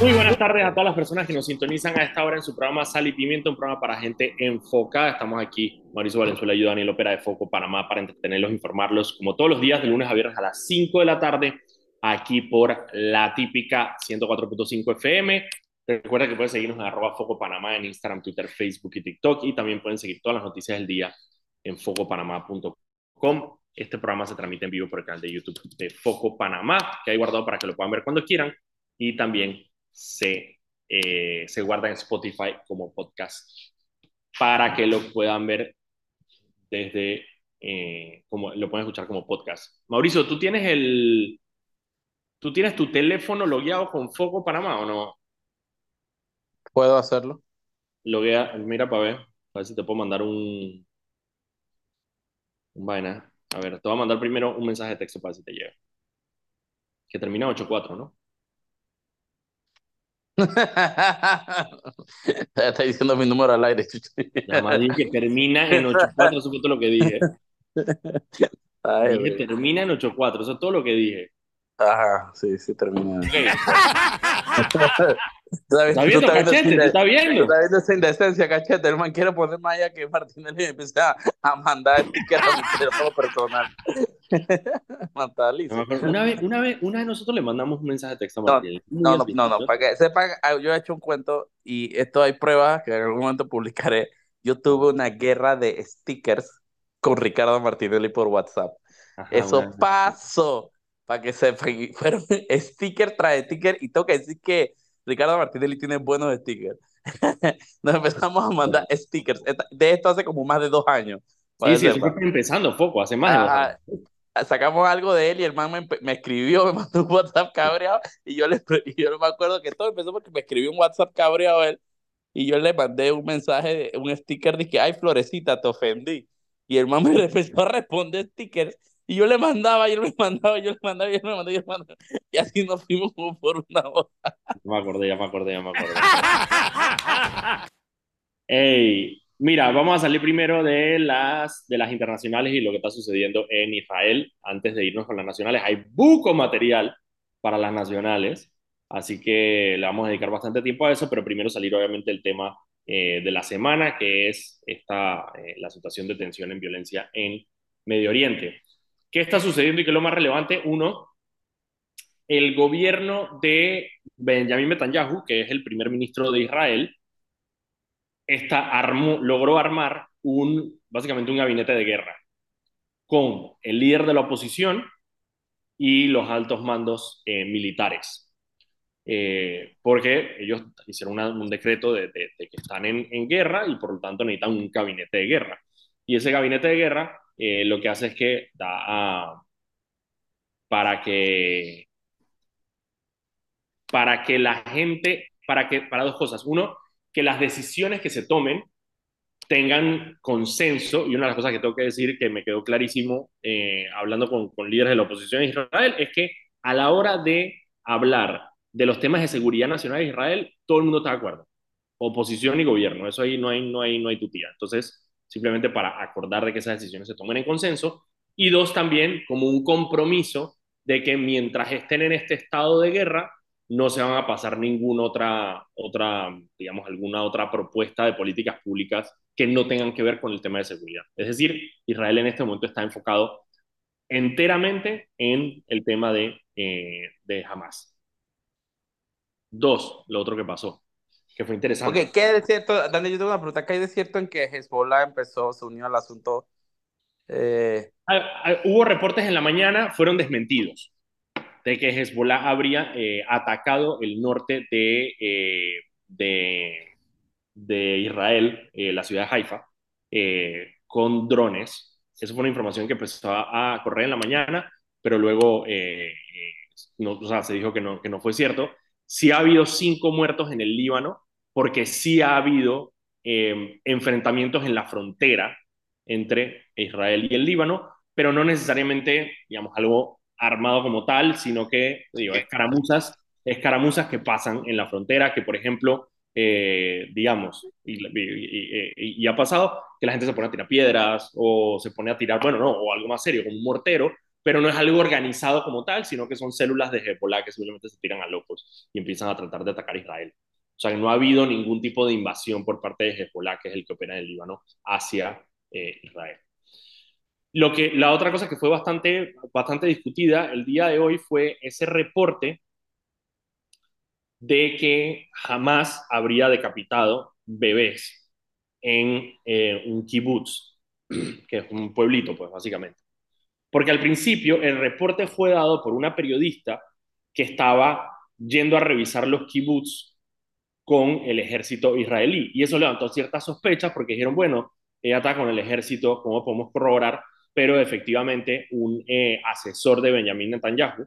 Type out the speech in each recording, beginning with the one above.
Muy buenas tardes a todas las personas que nos sintonizan a esta hora en su programa Sal y Pimiento, un programa para gente enfocada. Estamos aquí, Mauricio Valenzuela y Daniel Opera de Foco Panamá, para entretenerlos, informarlos, como todos los días, de lunes a viernes a las 5 de la tarde, aquí por la típica 104.5 FM. Recuerda que pueden seguirnos en arroba Foco Panamá en Instagram, Twitter, Facebook y TikTok. Y también pueden seguir todas las noticias del día en focopanamá.com. Este programa se transmite en vivo por el canal de YouTube de Foco Panamá, que hay guardado para que lo puedan ver cuando quieran. Y también se, eh, se guarda en Spotify como podcast para que lo puedan ver desde, eh, como lo pueden escuchar como podcast. Mauricio, ¿tú tienes el, tú tienes tu teléfono logueado con Foco Panamá o no? Puedo hacerlo. Loguea, mira para ver, a ver si te puedo mandar un, un vaina. A ver, te voy a mandar primero un mensaje de texto para ver si te llega. Que termina 8.4, ¿no? Está diciendo mi número al aire. Nada más dije que termina en 8.4, eso fue todo lo que dije. Ay, Dije termina en 8.4, eso es todo lo que dije. Ajá, sí, sí, termina. Ok. ¿Tú ¿Está viendo, cachete? ¿Te está viendo? Está viendo esa indecencia, cachete. El man quiere poner más allá que Martinelli y empiece a, a mandar stickers a mi teléfono personal. Una vez, una, vez, una vez nosotros le mandamos un mensaje de texto a No, Martín. No, no, no, no, para que sepan, ah, yo he hecho un cuento y esto hay pruebas que en algún momento publicaré. Yo tuve una guerra de stickers con Ricardo Martinelli por WhatsApp. Ajá, Eso una- pasó, para que sepan. Fueron sticker tras sticker y tengo que decir que Ricardo Martinelli tiene buenos stickers. Nos empezamos a mandar stickers. De esto hace como más de dos años. Sí, sí, eso fue empezando poco, hace más de dos años. Ajá. Sacamos algo de él y el man me, me escribió, me mandó un WhatsApp cabreado y yo, le, y yo me acuerdo que todo empezó porque me escribió un WhatsApp cabreado él y yo le mandé un mensaje, un sticker de que, ay, Florecita, te ofendí. Y el man me empezó a responder stickers y yo le mandaba, yo le mandaba, yo le mandaba, yo le mandaba, yo le mandaba. Y así nos fuimos como por una hora. Ya me acordé, ya me acordé, ya me acordé. Ey, mira, vamos a salir primero de las, de las internacionales y lo que está sucediendo en Israel. Antes de irnos con las nacionales, hay buco material para las nacionales, así que le vamos a dedicar bastante tiempo a eso, pero primero salir obviamente el tema eh, de la semana, que es esta, eh, la situación de tensión en violencia en Medio Oriente. ¿Qué está sucediendo y qué es lo más relevante? Uno, el gobierno de Benjamin Netanyahu, que es el primer ministro de Israel, esta armó, logró armar un, básicamente un gabinete de guerra con el líder de la oposición y los altos mandos eh, militares. Eh, porque ellos hicieron una, un decreto de, de, de, que están en, en, guerra y por lo tanto necesitan un gabinete de guerra. Y ese gabinete de guerra eh, lo que hace es que da para que para que la gente, para que, para dos cosas. Uno, que las decisiones que se tomen tengan consenso, y una de las cosas que tengo que decir que me quedó clarísimo eh, hablando con, con líderes de la oposición de Israel, es que a la hora de hablar de los temas de seguridad nacional de Israel, todo el mundo está de acuerdo. Oposición y gobierno, eso ahí no hay, no hay, no hay tutía. Entonces, simplemente para acordar de que esas decisiones se tomen en consenso. Y dos, también como un compromiso de que mientras estén en este estado de guerra, no se van a pasar ninguna otra, otra, digamos, alguna otra propuesta de políticas públicas que no tengan que ver con el tema de seguridad. Es decir, Israel en este momento está enfocado enteramente en el tema de, eh, de Hamas. Dos, lo otro que pasó, que fue interesante. Ok, ¿qué hay de cierto? Dani, yo tengo una pregunta. ¿Qué hay de cierto en que Hezbollah empezó, se unió al asunto? Eh... Ah, ah, hubo reportes en la mañana, fueron desmentidos de que Hezbollah habría eh, atacado el norte de, eh, de, de Israel, eh, la ciudad de Haifa, eh, con drones. Esa fue una información que empezó a correr en la mañana, pero luego eh, no, o sea, se dijo que no, que no fue cierto. Sí ha habido cinco muertos en el Líbano, porque sí ha habido eh, enfrentamientos en la frontera entre Israel y el Líbano, pero no necesariamente, digamos, algo armado como tal, sino que, digo, escaramuzas, escaramuzas que pasan en la frontera, que por ejemplo, eh, digamos, y, y, y, y, ha pasado que la gente se pone a tirar piedras o se pone a tirar, bueno, no, o algo más serio, como un mortero, pero no es algo organizado como tal, sino que son células de Hezbollah que simplemente se tiran a locos y empiezan a tratar de atacar a Israel. O sea, no ha habido ningún tipo de invasión por parte de Hezbollah, que es el que opera en el Líbano, hacia eh, Israel. Lo que, la otra cosa que fue bastante, bastante discutida el día de hoy fue ese reporte de que jamás habría decapitado bebés en eh, un kibutz, que es un pueblito, pues básicamente. Porque al principio el reporte fue dado por una periodista que estaba yendo a revisar los kibutz con el ejército israelí. Y eso levantó ciertas sospechas porque dijeron, bueno, ella está con el ejército, ¿cómo podemos corroborar? Pero efectivamente un eh, asesor de Benjamin Netanyahu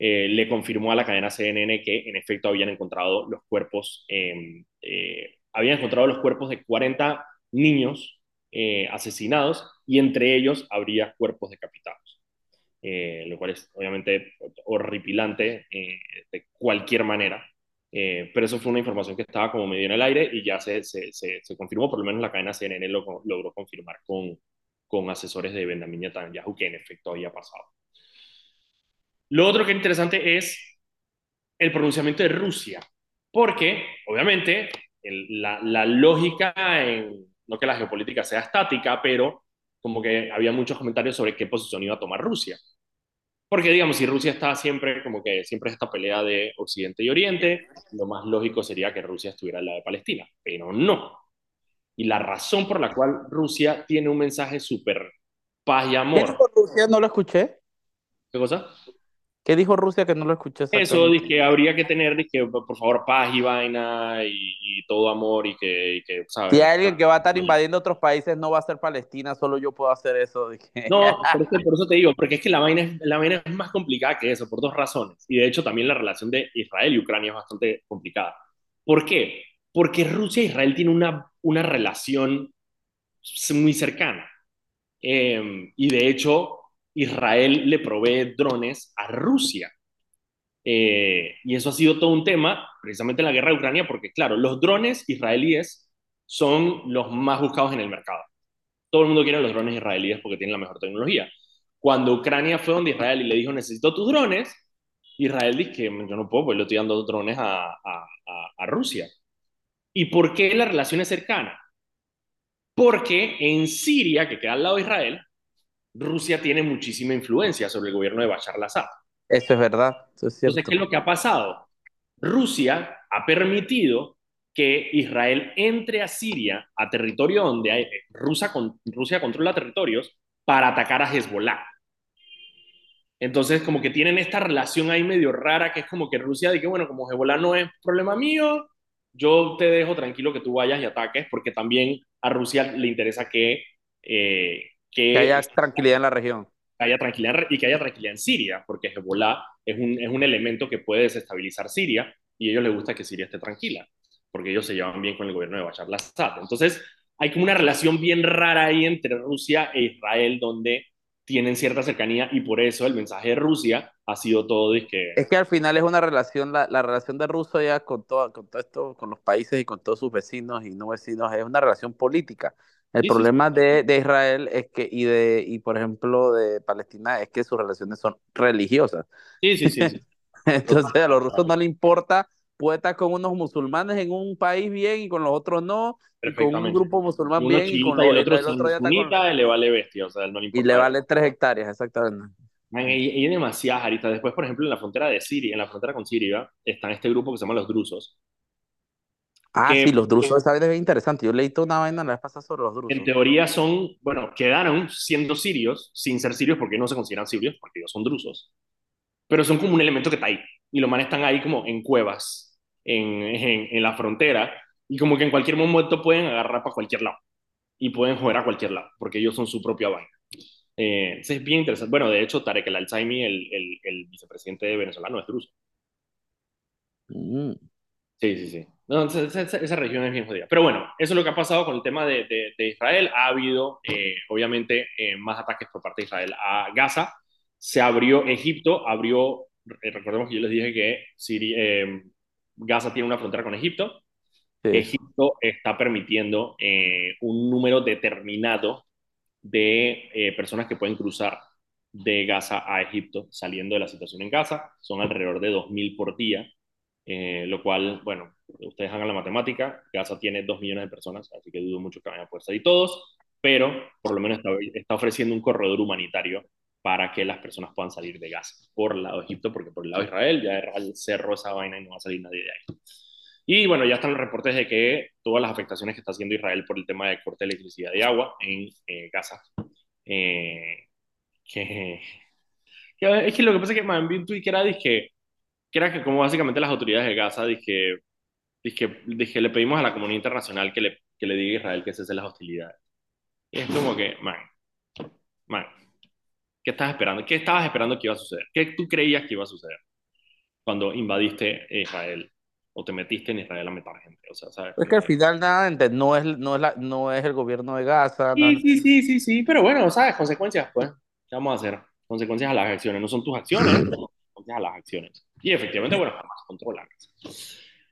eh, le confirmó a la cadena CNN que en efecto habían encontrado los cuerpos, em, eh, habían encontrado los cuerpos de 40 niños asesinados y entre ellos habría cuerpos decapitados. lo cual es obviamente horripilante de cualquier manera. Eh, pero eso fue una información que estaba como medio en el aire y ya se, se, se, confirmó, por lo menos la cadena CNN lo, logró confirmar con, con asesores de Benjamin Netanyahu que en efecto había pasado. Lo otro que es interesante es el pronunciamiento de Rusia, porque obviamente la, la, lógica, en, no que la geopolítica sea estática, pero como que había muchos comentarios sobre qué posición iba a tomar Rusia. Porque, digamos, si Rusia está siempre, como que siempre esta pelea de Occidente y Oriente, lo más lógico sería que Rusia estuviera al lado de Palestina, pero no. Y la razón por la cual Rusia tiene un mensaje súper paz y amor. ¿Qué dijo Rusia? No lo escuché. ¿Qué cosa? ¿Qué dijo Rusia que no lo escuché? Eso, dice que habría que tener, que por favor, paz y vaina y, todo amor y que, ¿sabes? Si hay alguien que va a estar invadiendo otros países, no va a ser Palestina, solo yo puedo hacer eso. No, por eso, te digo, porque es que la vaina, la vaina es más complicada que eso, por dos razones. Y de hecho también la relación de Israel y Ucrania es bastante complicada. ¿Por qué? Porque Rusia e Israel tienen una, una relación muy cercana. Em, y de hecho, Israel le provee drones a Rusia. Eh, y eso ha sido todo un tema, precisamente en la guerra de Ucrania, porque claro, los drones israelíes son los más buscados en el mercado. Todo el mundo quiere los drones israelíes porque tienen la mejor tecnología. Cuando Ucrania fue donde Israel y le dijo, necesito tus drones, Israel dice que yo no puedo, pues le estoy dando drones a, a, a Rusia. ¿Y por qué la relación es cercana? Porque en Siria, que queda al lado de Israel, Rusia tiene muchísima influencia sobre el gobierno de Bashar al-Assad. Eso es verdad. Entonces, ¿qué es lo que ha pasado? Rusia ha permitido que Israel entre a Siria, a territorio donde hay, Rusia, Rusia controla territorios, para atacar a Hezbollah. Entonces, como que tienen esta relación ahí medio rara, que es como que Rusia dice, bueno, como Hezbollah no es problema mío, yo te dejo tranquilo que tú vayas y ataques, porque también a Rusia le interesa que eh, que, haya tranquilidad en la región. Que haya tranquilidad y que haya tranquilidad en Siria, porque Hezbollah es un, es un elemento que puede desestabilizar Siria y a ellos les gusta que Siria esté tranquila, porque ellos se llevan bien con el gobierno de Bashar al-Assad. Entonces, hay como una relación bien rara ahí entre Rusia e Israel, donde tienen cierta cercanía y por eso el mensaje de Rusia ha sido todo de que... Es que al final es una relación, la, la relación de Rusia con todo, con todo esto, con los países y con todos sus vecinos y no vecinos, es una relación política. El problema De, de, Israel es que, y de, y por ejemplo, de Palestina, es que sus relaciones son religiosas. Sí, sí, sí. Entonces a los rusos no le importa, puede estar con unos musulmanes en un país bien y con los otros no, y con un grupo musulmán bien y con el otro, el otro ya está con... le vale bestia, o sea, no le importa. Y le vale tres hectáreas, exactamente. hay, hay demasiadas aritas. Después, por ejemplo, en la frontera de Siria, en la frontera con Siria, están este grupo que se llama los drusos, Ah, sí, los drusos, esa vez es interesante. Yo leí toda una vaina la vez pasada sobre los drusos. En teoría son, bueno, quedaron siendo sirios, sin ser sirios porque no se consideran sirios, porque ellos son drusos. Pero son como un elemento que está ahí. Y los manes están ahí como en cuevas, en, en, la frontera, y como que en cualquier momento pueden agarrar para cualquier lado. Y pueden jugar a cualquier lado, porque ellos son su propia vaina. Eh, es bien interesante. Bueno, de hecho, Tarek el Alzaimi, el, el, el vicepresidente venezolano, es druso. Mm. Sí, sí, sí. No, esa, región es bien jodida. Pero bueno, eso es lo que ha pasado con el tema de, de, Israel. Ha habido, eh, obviamente, eh, más ataques por parte de Israel a Gaza. Se abrió Egipto, abrió, eh, recordemos que yo les dije que Siria, Gaza tiene una frontera con Egipto. Egipto está permitiendo un número determinado de personas que pueden cruzar de Gaza a Egipto saliendo de la situación en Gaza. Son alrededor de 2.000 por día, eh, lo cual, bueno, ustedes hagan la matemática. Gaza tiene 2 millones de personas, así que dudo mucho que vayan a poder salir todos, pero por lo menos está, está ofreciendo un corredor humanitario para que las personas puedan salir de Gaza por el lado de Egipto, porque por el lado de Israel ya cerró esa vaina y no va a salir nadie de ahí. Y bueno, ya están los reportes de que todas las afectaciones que está haciendo Israel por el tema de corte de electricidad y agua en eh, Gaza, eh, que, que, es que lo que pasa es que man, vi un tweet que era, dije, que era que como básicamente las autoridades de Gaza, dije, dije, dije le pedimos a la comunidad internacional que le, que le diga a Israel que cese las hostilidades. Y es como que, man, man, ¿qué estabas esperando? ¿Qué estabas esperando que iba a suceder? ¿Qué tú creías que iba a suceder cuando invadiste Israel? o te metiste en Israel a matar gente. O sea, ¿sabes? Es que al final nada, no es, no es, la, no es el gobierno de Gaza. Sí, sí, sí, sí, sí, pero bueno, ¿sabes? Consecuencias, pues, ¿qué vamos a hacer? Consecuencias a las acciones, no son tus acciones, consecuencias a las acciones. Y efectivamente, bueno, jamás controlar.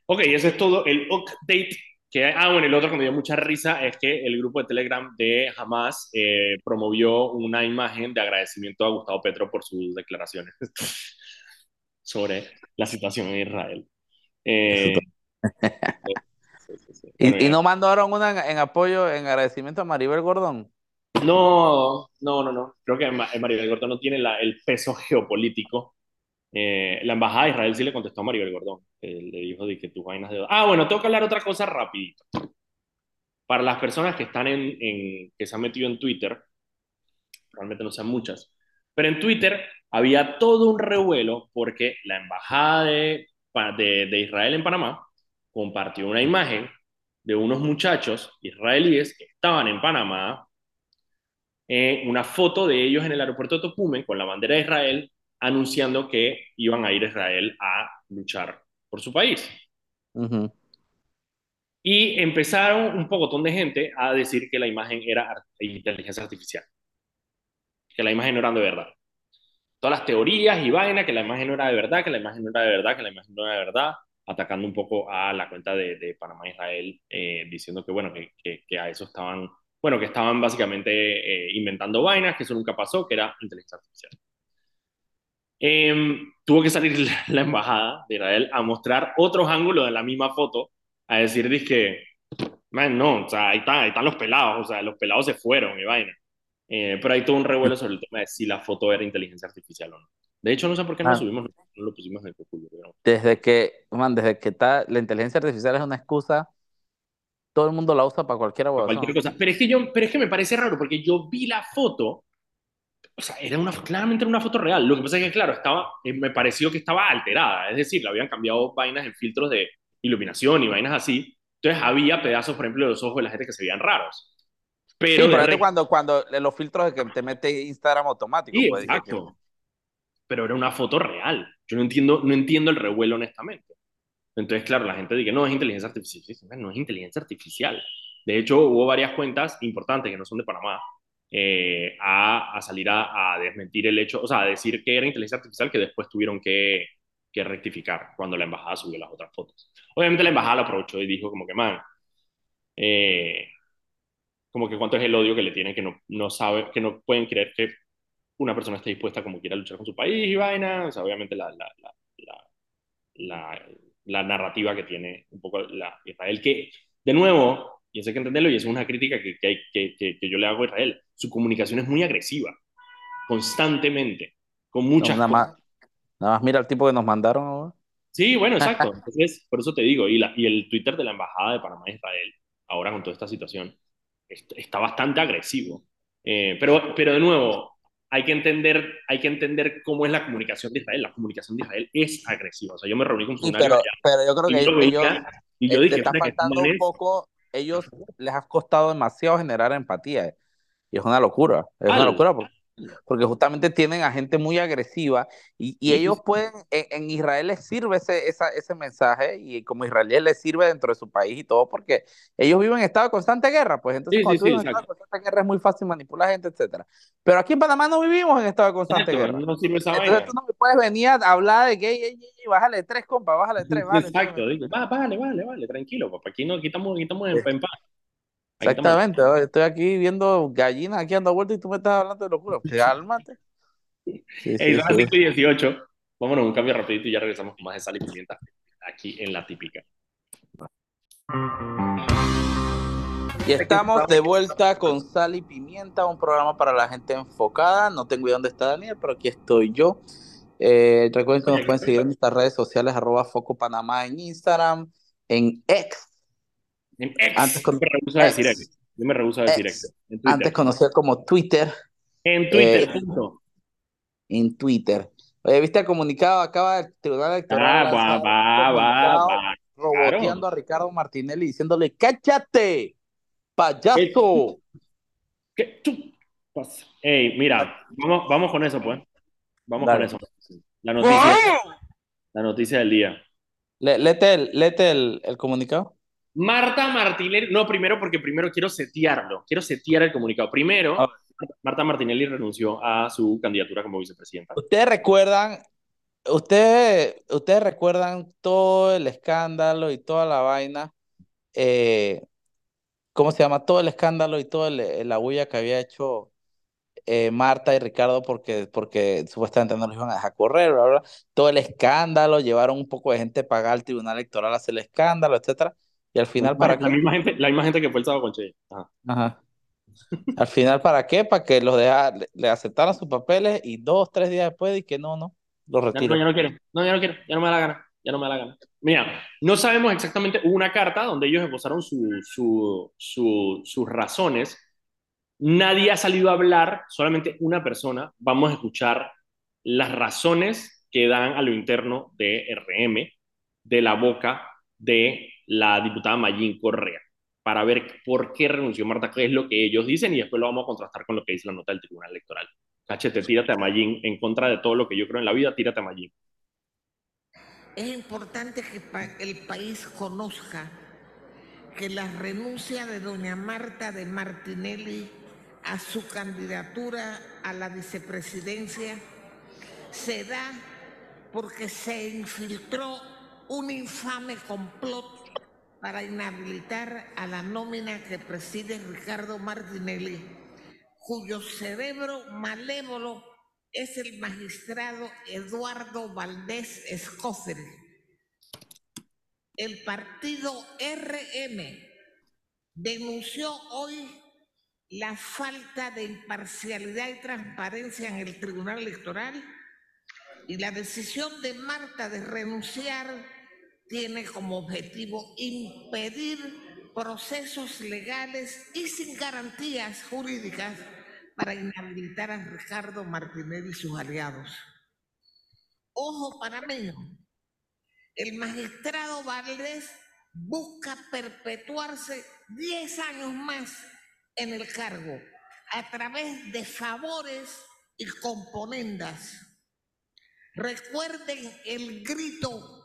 Ok, ese es todo el update que ah, bueno, el otro que me dio mucha risa es que el grupo de Telegram de Hamas eh, promovió una imagen de agradecimiento a Gustavo Petro por sus declaraciones sobre la situación en Israel. Eh, ¿Y, no mandaron una en, apoyo, en agradecimiento a Maribel Gordón? No, no, no, no. Creo que Maribel Gordón no tiene el peso geopolítico. Eh, la embajada de Israel sí le contestó a Maribel Gordón. le dijo de que tus vainas de... Ah, bueno, tengo que hablar otra cosa rapidito. Para las personas que están en, en, que se han metido en Twitter, realmente no sean muchas, pero en Twitter había todo un revuelo porque la embajada de de, Israel en Panamá compartió una imagen de unos muchachos israelíes que estaban en Panamá, eh, una foto de ellos en el aeropuerto de Tocumen con la bandera de Israel, anunciando que iban a ir a Israel a luchar por su país. Y empezaron un pocotón de gente a decir que la imagen era inteligencia artificial, que la imagen no era de verdad todas las teorías y vaina, que la imagen no era de verdad, que la imagen no era de verdad, que la imagen no era de verdad, atacando un poco a la cuenta de, de Panamá Israel, eh, diciendo que, bueno, que, que, a eso estaban, bueno, que estaban básicamente eh, inventando vainas, que eso nunca pasó, que era inteligencia artificial. Em, tuvo que salir la, embajada de Israel a mostrar otros ángulos de la misma foto, a decir, dije, man, no, o sea, ahí, está, ahí están los pelados, o sea, los pelados se fueron y vaina. Eh, pero hay todo un revuelo sobre el tema de si la foto era inteligencia artificial o no. De hecho, no sé por qué no, ah. subimos, no lo pusimos en el Google. Desde que, man, desde que está, la inteligencia artificial es una excusa, todo el mundo la usa para cualquier cualquier cosa. Pero es, que yo, pero es que me parece raro, porque yo vi la foto, o sea, era una, claramente era una foto real. Lo que pasa es que, claro, estaba, eh, me pareció que estaba alterada, es decir, le habían cambiado vainas en filtros de iluminación y vainas así. Entonces había pedazos, por ejemplo, de los ojos de la gente que se veían raros. Pero, sí, pero cuando, cuando los filtros de que te mete Instagram automático. Sí, pues, exacto. Pero era una foto real. Yo no entiendo, no entiendo el revuelo, honestamente. Entonces, claro, la gente dice, no, es inteligencia artificial. No es inteligencia artificial. De hecho, hubo varias cuentas importantes que no son de Panamá eh, a, salir a, desmentir el hecho, o sea, a decir que era inteligencia artificial que después tuvieron que, rectificar cuando la embajada subió las otras fotos. Obviamente la embajada lo aprovechó y dijo como que, man, eh, como que cuánto es el odio que le tienen, que no, no sabe, que no pueden creer que una persona esté dispuesta como quiera luchar con su país y vaina, o sea, obviamente la, la, la, la, narrativa que tiene un poco la Israel, que de nuevo, y eso hay que entenderlo, y es una crítica que, que, que, que, yo le hago a Israel, su comunicación es muy agresiva, constantemente, con muchas nada Más, nada más mira el tipo que nos mandaron. Sí, bueno, exacto. Entonces, por eso te digo, y, la, y el Twitter de la Embajada de Panamá Israel, ahora con toda esta situación, está bastante agresivo. Eh, pero, pero de nuevo, hay que, entender, hay que entender cómo es la comunicación de Israel. La comunicación de Israel es agresiva. O sea, yo me reuní con funcionarios. pero, pero, yo creo que ellos, y yo eh, dije, está faltando un poco, ellos les ha costado demasiado generar empatía. Y es una locura. Es una locura porque porque justamente tienen a gente muy agresiva y, y ellos pueden, en, Israel les sirve ese, esa, ese mensaje y como Israel les sirve dentro de su país y todo, porque ellos viven en estado de constante guerra, pues entonces cuando tú vives en estado de constante guerra es muy fácil manipular gente, etcétera. Pero aquí en Panamá no vivimos en estado de constante guerra. No sirve esa entonces tú no me puedes venir a hablar de que, bájale tres, compa, bájale tres, vale. Exacto, digo, vale, vale, vale, tranquilo, papá, aquí, no, aquí estamos, estamos en, en paz. Exactamente, estoy aquí viendo gallinas aquí dando vueltas y tú me estás hablando de locura. Cálmate. Sí, sí, son las sí. 5 y 18. Vámonos un cambio rapidito y ya regresamos con más de sal y pimienta aquí en La Típica. Y estamos de vuelta con Sal y Pimienta, un programa para la gente enfocada. No tengo idea dónde está Daniel, pero aquí estoy yo. Eh, recuerden que nos pueden seguir en nuestras redes sociales, arroba Foco Panamá en Instagram, en X, Antes con- Yo me rehuso a decir X. X. Yo me rehuso a decir X. X. En antes conocido como Twitter, En Twitter. Eh, punto. en Twitter. Oye, ¿viste el comunicado? Acaba el Tribunal Electoral Ah, va, va, va, va. roboteando a Ricardo Martinelli diciéndole, ¡cállate, payaso! ¿Qué? Chu- pasa. Ey, mira, vamos, vamos con eso, pues. Vamos Dale. con eso. La noticia, la noticia del día. Le- Léete el, léete el, el comunicado. Marta Martinelli, no, primero porque primero quiero setearlo, quiero setear el comunicado. Primero. Marta Martinelli renunció a su candidatura como vicepresidenta. Ustedes recuerdan, ustedes, ustedes recuerdan todo el escándalo y toda la vaina, eh, ¿cómo se llama? Todo el escándalo y toda la bulla que había hecho eh, Marta y Ricardo porque, porque supuestamente no los iban a dejar correr, bla, bla. Todo el escándalo, llevaron un poco de gente a pagar al tribunal electoral a hacer el escándalo, etcétera. Y al final, ¿para la qué? misma gente, la misma gente que fue el sábado con Che. Ajá. Ajá. Al final, ¿para qué? Para que los deja, le, le aceptaran sus papeles y dos, tres días después y que no, no, los Ya, no, ya no quiero, no, ya no quiero, ya no me da la gana, ya no me da la gana. Mira, no sabemos exactamente, hubo una carta donde ellos esbozaron su, su, su, sus razones. Nadie ha salido a hablar, solamente una persona. Vamos a escuchar las razones que dan a lo interno de RM, de la boca de la diputada Mayín Correa, para ver por qué renunció Marta, qué es lo que ellos dicen, y después lo vamos a contrastar con lo que dice la nota del Tribunal Electoral. Cachete, tírate a Mayín en contra de todo lo que yo creo en la vida, tírate a Mayín. Es importante que el país conozca que la renuncia de doña Marta de Martinelli a su candidatura a la vicepresidencia se da porque se infiltró un infame complot para inhabilitar a la nómina que preside Ricardo Martinelli, cuyo cerebro malévolo es el magistrado Eduardo Valdés Escoferi. El partido RM denunció hoy la falta de imparcialidad y transparencia en el Tribunal Electoral y la decisión de Marta de renunciar tiene como objetivo impedir procesos legales y sin garantías jurídicas para inhabilitar a Ricardo Martinelli y sus aliados. Ojo panameño, el magistrado Valdés busca perpetuarse 10 años más en el cargo a través de favores y componendas. Recuerden el grito.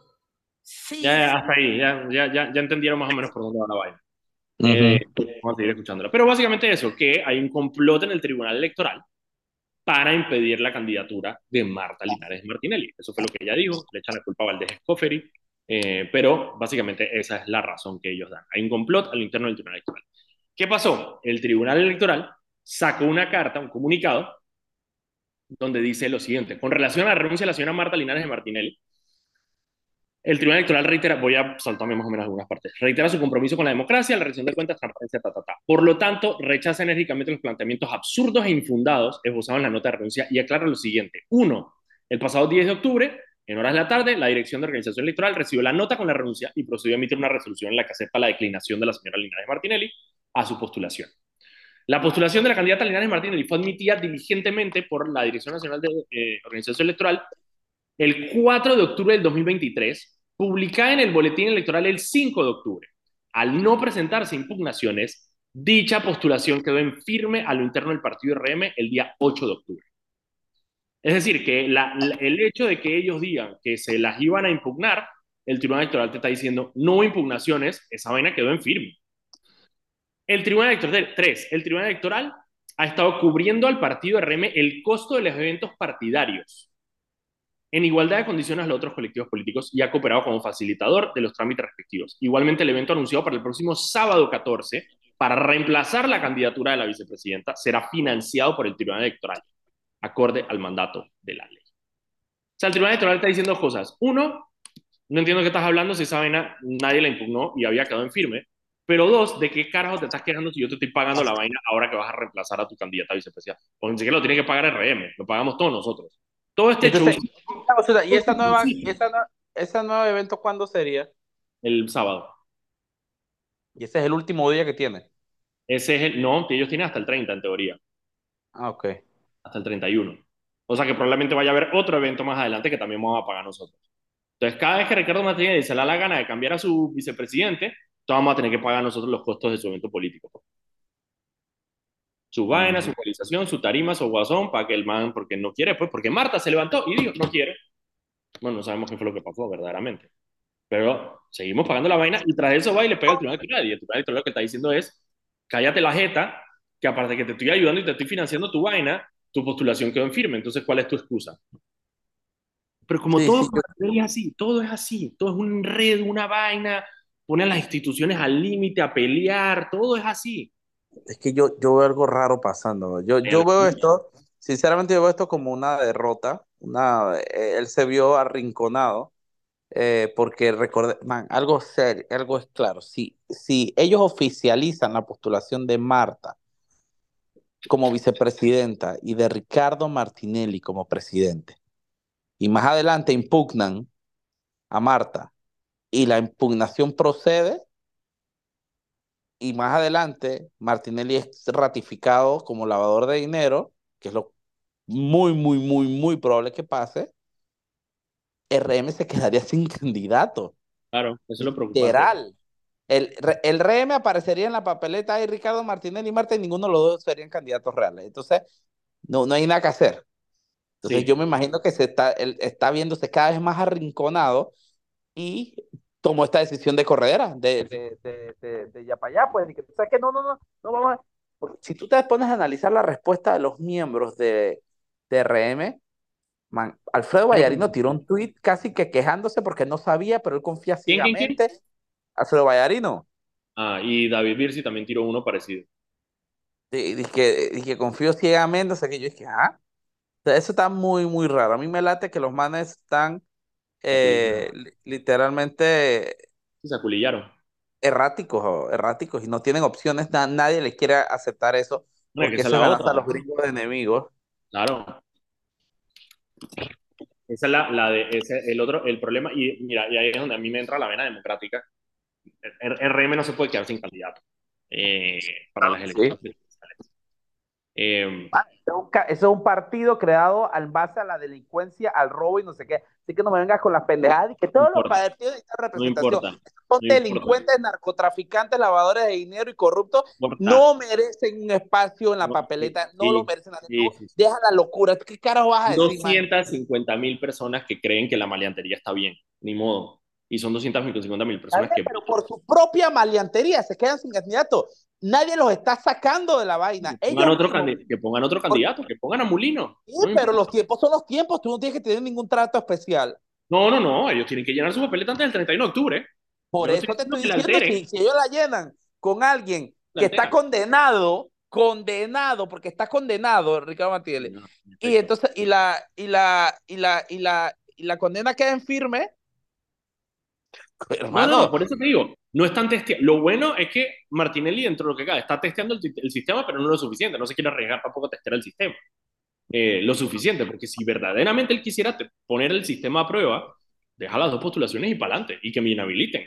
Sí, Ya, hasta ahí, ya, ya, ya, ya entendieron más o menos por dónde va la vaina. Ujú. Eh, vamos a seguir escuchándola. Pero básicamente eso, que hay un complot en el Tribunal Electoral para impedir la candidatura de Marta Linares Martinelli. Eso fue lo que ella dijo, le echan la culpa a Valdés Escoferi, eh, pero básicamente esa es la razón que ellos dan. Hay un complot al interno del Tribunal Electoral. ¿Qué pasó? El Tribunal Electoral sacó una carta, un comunicado, donde dice lo siguiente, con relación a la renuncia de la señora Marta Linares de Martinelli, el Tribunal Electoral reitera, voy a saltarme más o menos algunas partes, reitera su compromiso con la democracia, la rendición de cuentas, transparencia, ta, ta, ta. Por lo tanto, rechaza enérgicamente los planteamientos absurdos e infundados esbozados en la nota de renuncia y aclara lo siguiente. Uno, el pasado 10 de octubre, en horas de la tarde, la Dirección de Organización Electoral recibió la nota con la renuncia y procedió a emitir una resolución en la que acepta la declinación de la señora Linares Martinelli a su postulación. La postulación de la candidata Linares Martinelli fue admitida diligentemente por la Dirección Nacional de eh, Organización Electoral el 4 de octubre del 2023, publicada en el boletín electoral el 5 de octubre. Al no presentarse impugnaciones, dicha postulación quedó en firme a lo interno del partido RM el día 8 de octubre. Es decir, que el hecho de que ellos digan que se las iban a impugnar, el Tribunal Electoral te está diciendo no impugnaciones, esa vaina quedó en firme. El Tribunal Electoral, tres, el Tribunal Electoral ha estado cubriendo al partido RM el costo de los eventos partidarios en igualdad de condiciones a los otros colectivos políticos y ha cooperado como facilitador de los trámites respectivos. Igualmente, el evento anunciado para el próximo sábado 14 para reemplazar la candidatura de la vicepresidenta será financiado por el Tribunal Electoral. acorde al mandato de la ley. O sea, el Tribunal Electoral está diciendo cosas. Uno, no entiendo qué estás hablando si esa vaina nadie la impugnó y había quedado en firme. Pero dos, ¿de qué carajo te estás quejando si yo te estoy pagando la vaina ahora que vas a reemplazar a tu candidata a vicepresidenta? Porque ni siquiera lo tiene que pagar RM, lo pagamos todos nosotros. Todo este Entonces, ¿Y esta nueva, y esta, esta nuevo evento cuándo sería? El sábado. ¿Y ese es el último día que tiene? Ese es el, no, ellos tienen hasta el 30 en teoría. Ah, ok. Hasta el 31. O sea que probablemente vaya a haber otro evento más adelante que también vamos a pagar nosotros. Entonces, cada vez que Ricardo Martínez se le da la gana de cambiar a su vicepresidente, vamos a tener que pagar nosotros los costos de su evento político. Su vaina, su actualización, su tarima, su guasón, para que el man, porque no quiere, pues, porque Marta se levantó y dijo, no quiere. Bueno, no sabemos qué fue lo que pasó verdaderamente. Pero seguimos pagando la vaina y tras eso va y le pega al tribunal electoral. Y el tribunal electoral lo que está diciendo es, cállate la jeta, que aparte de que te estoy ayudando y te estoy financiando tu vaina, tu postulación quedó en firme. Entonces, ¿cuál es tu excusa? Pero como todo es así, todo es así, todo es un red, una vaina, pone a las instituciones al límite, a pelear, todo es así. Es que yo, yo veo algo raro pasando. Yo, yo veo esto, sinceramente yo veo esto como una derrota. Una, eh, él se vio arrinconado eh, porque recordé, man, algo serio, algo es claro. Si, si ellos oficializan la postulación de Marta como vicepresidenta y de Ricardo Martinelli como presidente, y más adelante impugnan a Marta y la impugnación procede y más adelante Martinelli es ratificado como lavador de dinero, que es lo muy, muy, muy, muy probable que pase, RM se quedaría sin candidato. Claro, eso es lo preocupante. Literal. El, el RM aparecería en la papeleta y Ricardo Martinelli y Marta y ninguno de los dos serían candidatos reales. Entonces, no, no hay nada que hacer. Entonces yo me imagino que se está, él está viéndose cada vez más arrinconado y tomó esta decisión de corredera, de, de, de, de, ya para allá, pues, y que, o sea, que no, no, no, no vamos a... Si tú te pones a analizar la respuesta de los miembros de, de RM, man, Alfredo Vallarino tiró un tweet casi que quejándose porque no sabía, pero él confía ciegamente. Alfredo Vallarino. Ah, y David Birsi también tiró uno parecido. Y dije, dije confío ciegamente, o sea que yo dije, ah, eso está muy, muy raro. A mí me late que los manes están eh, literalmente se aculillaron. Erráticos, erráticos y no tienen opciones. nadie les quiere aceptar eso porque eso a los gringos de enemigos. Claro. Esa es la, la de ese, el otro, el problema, y mira, y ahí es donde a mí me entra la vena democrática. El, RM no se puede quedar sin candidato eh, para las elecciones. Eh, es un partido creado al base a la delincuencia, al robo y no sé qué. Así que no me vengas con las pendejadas y que todos los partidos necesitan representación. Son delincuentes, narcotraficantes, lavadores de dinero y corruptos. No merecen un espacio en la papeleta. No lo merecen. deja la locura. ¿Qué carajo vas a decir? 250 mil personas que creen que la maliantería está bien. Ni modo y son 250 mil personas que... Pero por su propia maliantería se quedan sin candidato. Nadie los está sacando de la vaina. Que pongan, otro, que pongan otro candidato, que pongan a Mulino. Sí, pero los tiempos son los tiempos, tú no tienes que tener ningún trato especial. No, no, no, ellos tienen que llenar su papeleta antes del 31 de octubre. Por eso te estoy diciendo, si, si ellos la llenan con alguien que está condenado, condenado, porque está condenado, Ricardo Martínez, y entonces, y la, y la, y la, y la, y la condena queda en firme, Hermano. No, por eso te digo, no están testeando. Lo bueno es que Martinelli, dentro de lo que cabe, está testeando el, sistema, pero no lo suficiente. No se quiere arriesgar tampoco a testear el sistema. Eh, lo suficiente, porque si verdaderamente él quisiera poner el sistema a prueba, deja las dos postulaciones y para adelante, y que me inhabiliten.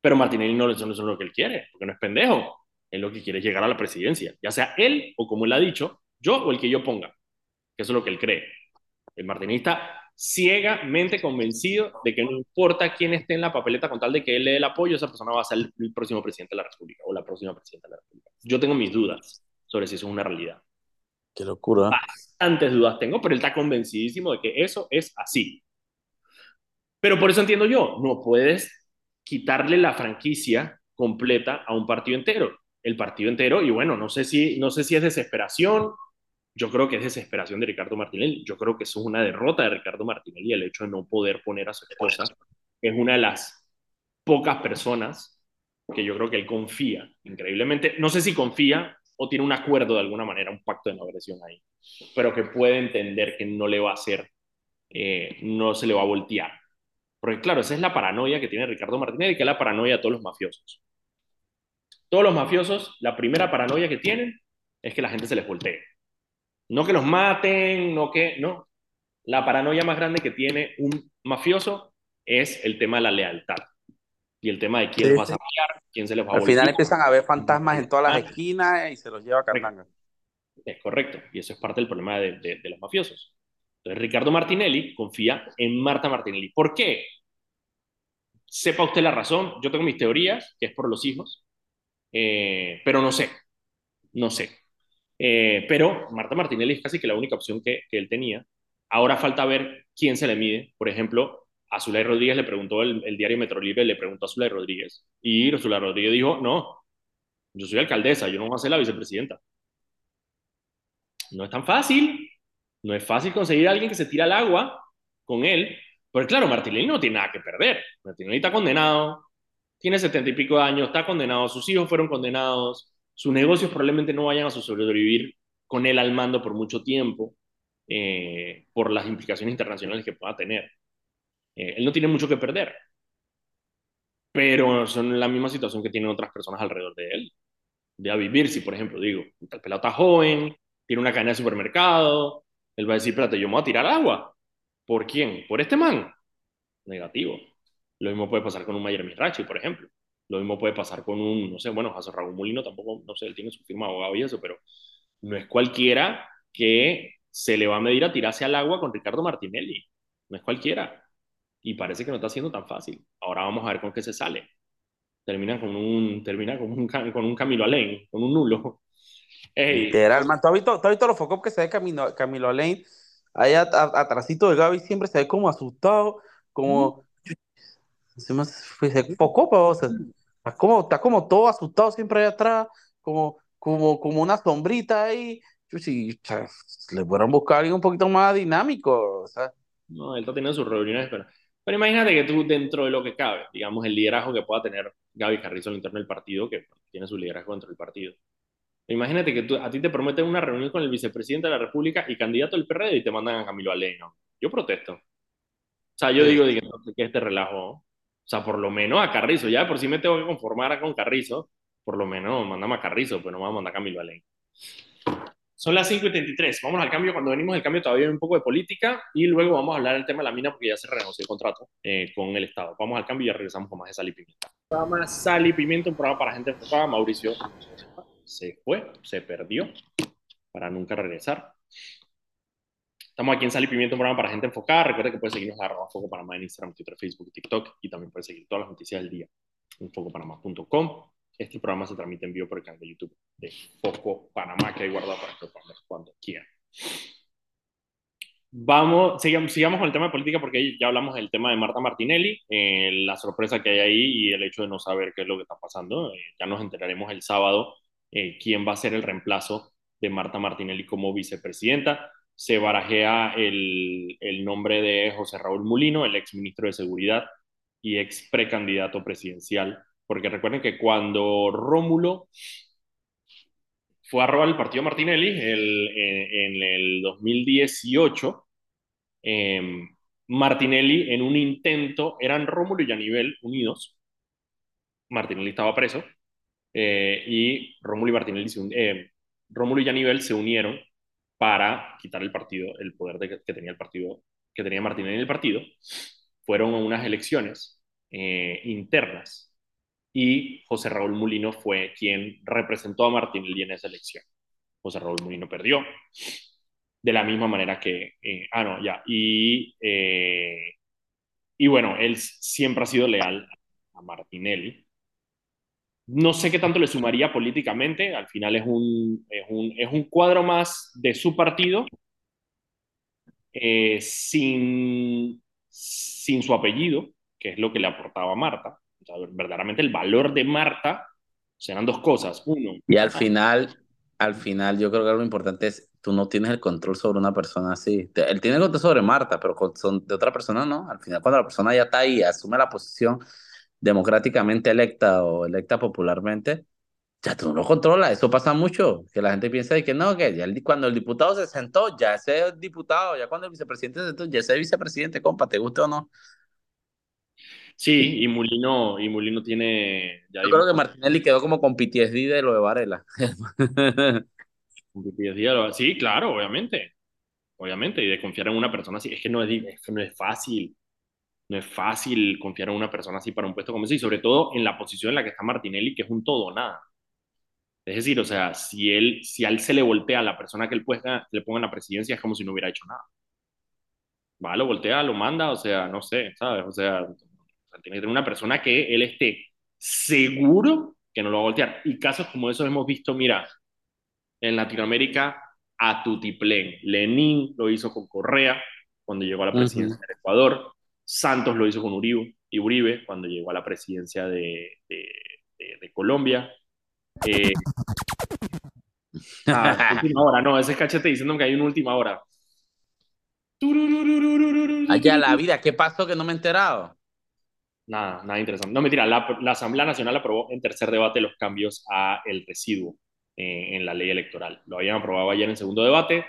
Pero Martinelli no, es lo que él quiere, porque no es pendejo. Él lo que quiere llegar a la presidencia, ya sea él o como él ha dicho, yo o el que yo ponga, que eso es lo que él cree. El martinista ciegamente convencido de que no importa quién esté en la papeleta con tal de que él le dé el apoyo, esa persona va a ser el, próximo presidente de la República o la próxima presidenta de la República. Yo tengo mis dudas sobre si eso es una realidad. Qué locura. Bastantes dudas tengo, pero él está convencidísimo de que eso es así. Pero por eso entiendo yo, no puedes quitarle la franquicia completa a un partido entero. El partido entero, y bueno, no sé si, no sé si es desesperación, yo creo que es desesperación de Ricardo Martinelli. Yo creo que eso es una derrota de Ricardo Martinelli, el hecho de no poder poner a su esposa. Es una de las pocas personas que yo creo que él confía increíblemente. No sé si confía o tiene un acuerdo de alguna manera, un pacto de no agresión ahí, pero que puede entender que no le va a hacer, eh, no se le va a voltear. Porque claro, esa es la paranoia que tiene Ricardo Martinelli, que es la paranoia de todos los mafiosos. Todos los mafiosos, la primera paranoia que tienen es que la gente se les voltee. No que los maten, no que, no. La paranoia más grande que tiene un mafioso es el tema de la lealtad y el tema de quién sí, va a sacar, quién se les va a Al final empiezan a ver fantasmas en todas las esquinas y se los lleva a Cartanga. Es correcto, y eso es parte del problema de, de, de, los mafiosos. Entonces, Ricardo Martinelli confía en Marta Martinelli. ¿Por qué? Sepa usted la razón, yo tengo mis teorías, que es por los hijos, eh, pero no sé, no sé. Eh, pero Marta Martinelli es casi que la única opción que, que él tenía. Ahora falta ver quién se le mide. Por ejemplo, a Zulay Rodríguez le preguntó el, el diario Metro Libre, le preguntó a Zulay Rodríguez. Y Zulay Rodríguez dijo, no, yo soy alcaldesa, yo no voy a ser la vicepresidenta. No es tan fácil. No es fácil conseguir a alguien que se tira al agua con él. Pero claro, Martinelli no tiene nada que perder. Martinelli está condenado, tiene setenta y pico de años, está condenado, sus hijos fueron condenados, sus negocios probablemente no vayan a sobrevivir con él al mando por mucho tiempo, eh, por las implicaciones internacionales que pueda tener. Eh, él no tiene mucho que perder, pero son la misma situación que tienen otras personas alrededor de él. De a vivir, si por ejemplo digo, el pelado está joven, tiene una cadena de supermercado, él va a decir, espérate, yo me voy a tirar agua. ¿Por quién? ¿Por este man? Negativo. Lo mismo puede pasar con un Mayer Mirachi, por ejemplo. Lo mismo puede pasar con un, no sé, bueno, José Raúl Molino tampoco, no sé, él tiene su firma de abogado y eso, pero no es cualquiera que se le va a medir a tirarse al agua con Ricardo Martinelli. No es cualquiera. Y parece que no está siendo tan fácil. Ahora vamos a ver con qué se sale. Termina con un, termina con un, con un Camilo Alain, con un nulo. Ey. Literal, man. ¿Tú has visto, ¿tú has visto los focos que se ve Camilo, Camilo Alain? Ahí atrásito de Gaby siempre se ve como asustado, como... Se me se focó, o sea, está, como, está como todo asustado siempre ahí atrás, como, como, como una sombrita ahí. Yo sí, le fueron buscar alguien un poquito más dinámico, o sea. No, él está teniendo sus reuniones, pero, pero imagínate que tú, dentro de lo que cabe, digamos, el liderazgo que pueda tener Gaby Carrizo al interno del partido, que tiene su liderazgo dentro del partido. Imagínate que tú, a ti te prometen una reunión con el vicepresidente de la República y candidato del PRD y te mandan a Camilo Aleno. Yo protesto. O sea, yo sí. digo, digo que este relajo. O sea, por lo menos a Carrizo. Ya por si me tengo que conformar con Carrizo, por lo menos mandame a Carrizo, pero no me va a mandar a Camilo Aleno. Son las 5.33. Vamos al cambio. Cuando venimos del cambio todavía hay un poco de política y luego vamos a hablar del tema de la mina porque ya se renegoció el contrato eh, con el Estado. Vamos al cambio y ya regresamos con más de Sal y Pimienta. Programa Sal y Pimienta, un programa para gente enfocada. Mauricio se fue, se perdió para nunca regresar. Estamos aquí en Sal y Pimienta, un programa para gente enfocada. Recuerda que puedes seguirnos a Foco Panamá en Instagram, Twitter, Facebook, TikTok y también puedes seguir todas las noticias del día en focopanamá.com. Este programa se transmite en vivo por el canal de YouTube de Foco Panamá, que hay guardado para que lo cuando quieran. Vamos, sigamos, sigamos con el tema de política porque ya hablamos del tema de Marta Martinelli, eh, la sorpresa que hay ahí y el hecho de no saber qué es lo que está pasando. Eh, ya nos enteraremos el sábado eh, quién va a ser el reemplazo de Marta Martinelli como vicepresidenta. Se barajea el, el nombre de José Raúl Mulino, el ex ministro de Seguridad y ex precandidato presidencial porque recuerden que cuando Rómulo fue a robar el partido Martinelli el, en, el 2018, eh, Martinelli en un intento, eran Rómulo y Yanivel unidos, Martinelli estaba preso, eh, y Rómulo y, Martinelli eh, Rómulo y se unieron para quitar el partido, el poder de, que tenía el partido, que tenía Martinelli en el partido, fueron unas elecciones eh, internas y José Raúl Mulino fue quien representó a Martinelli en esa elección. José Raúl Mulino perdió, de la misma manera que, eh, ah, no, ya, y, eh, y bueno, él siempre ha sido leal a Martinelli. No sé qué tanto le sumaría políticamente, al final es un, es un, es un cuadro más de su partido, eh, sin, sin su apellido, que es lo que le aportaba Marta o sea, verdaderamente el valor de Marta serán dos cosas. Uno. Y al final, al final, yo creo que lo importante es, tú no tienes el control sobre una persona así. Él tiene el control sobre Marta, pero con, de otra persona no. Al final, cuando la persona ya está ahí, asume la posición democráticamente electa o electa popularmente, ya tú no lo controlas, eso pasa mucho, que la gente piensa de que no, que ya el- cuando el diputado se sentó, ya ese diputado, ya cuando el vicepresidente se sentó, ya ese vicepresidente, compa, te guste o no. Sí, y Mulino, y Mulino tiene. Ya Yo creo que vimos Martinelli quedó como con PTSD de lo de Varela. Sí, claro, obviamente. Obviamente, y de confiar en una persona así. Es que no es, es que no es fácil. No es fácil confiar en una persona así para un puesto como ese, y sobre todo en la posición en la que está Martinelli, que es un todo o nada. Es decir, o sea, si, él, si a él se le voltea a la persona que él puesta, le ponga en la presidencia, es como si no hubiera hecho nada. Va, lo voltea, lo manda, o sea, no sé, ¿sabes? O sea, tiene que tener una persona que él esté seguro que no lo va a voltear. Y casos como esos hemos visto, mira, en Latinoamérica a tutiplén. Lenin lo hizo con Correa cuando llegó a la presidencia Ujú. del Ecuador. Santos lo hizo con Uribe, y Uribe cuando llegó a la presidencia de, de, de, de Colombia. Eh, ah, última hora, no, ese es cachete diciendo que hay una última hora. Allá la vida, ¿qué pasó que no me he enterado? Nada, nada interesante. No, mentira, la, la Asamblea Nacional aprobó en tercer debate los cambios a el residuo eh, en la ley electoral. Lo habían aprobado ayer en segundo debate.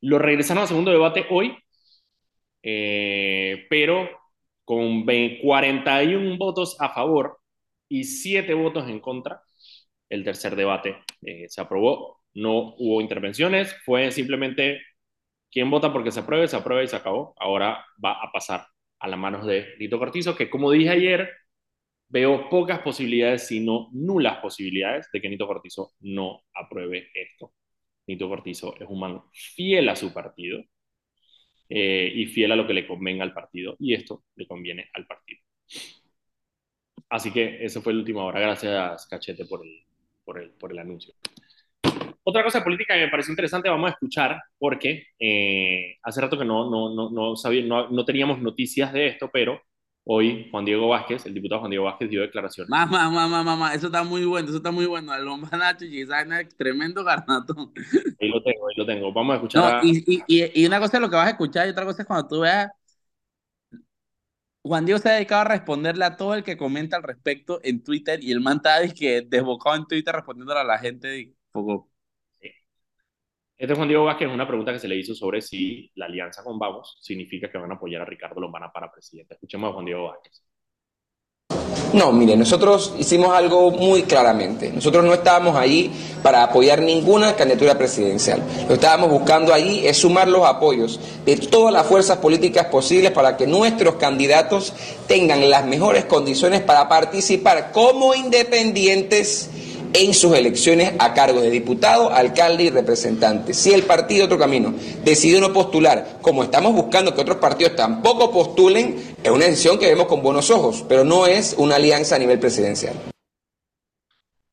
Lo regresaron a segundo debate hoy, eh, pero con 41 votos a favor y 7 votos en contra, el tercer debate eh, se aprobó. No hubo intervenciones, fue simplemente quien vota porque se apruebe, se aprueba y se acabó. Ahora va a pasar a las manos de Nito Cortizo, que como dije ayer, veo pocas posibilidades, sino nulas posibilidades, de que Nito Cortizo no apruebe esto. Nito Cortizo es un man fiel a su partido eh, y fiel a lo que le convenga al partido, y esto le conviene al partido. Así que eso fue la última hora. Gracias, Cachete, por el, por el, por el anuncio. Otra cosa política que me pareció interesante, vamos a escuchar, porque eh, hace rato que no, no, no, no, sabía, no, no teníamos noticias de esto, pero hoy Juan Diego Vázquez, el diputado Juan Diego Vázquez, dio declaraciones. Mamá, mamá, mamá, eso está muy bueno, eso está muy bueno. El hombre Nacho Gisana, tremendo garnatón. Ahí lo tengo, ahí lo tengo. Vamos a escuchar. No, a... y, y, y una cosa es lo que vas a escuchar y otra cosa es cuando tú veas. Juan Diego se ha dedicado a responderle a todo el que comenta al respecto en Twitter y el man está que desbocado en Twitter respondiéndole a la gente y poco. Este es Juan Diego Vázquez, una pregunta que se le hizo sobre si la alianza con Vamos significa que van a apoyar a Ricardo Lombana para presidente. Escuchemos a Juan Diego Vázquez. No, mire, nosotros hicimos algo muy claramente. Nosotros no estábamos ahí para apoyar ninguna candidatura presidencial. Lo que estábamos buscando ahí es sumar los apoyos de todas las fuerzas políticas posibles para que nuestros candidatos tengan las mejores condiciones para participar como independientes en sus elecciones a cargo de diputado, alcalde y representante. Si el partido Otro Camino decidió no postular, como estamos buscando que otros partidos tampoco postulen, es una decisión que vemos con buenos ojos, pero no es una alianza a nivel presidencial.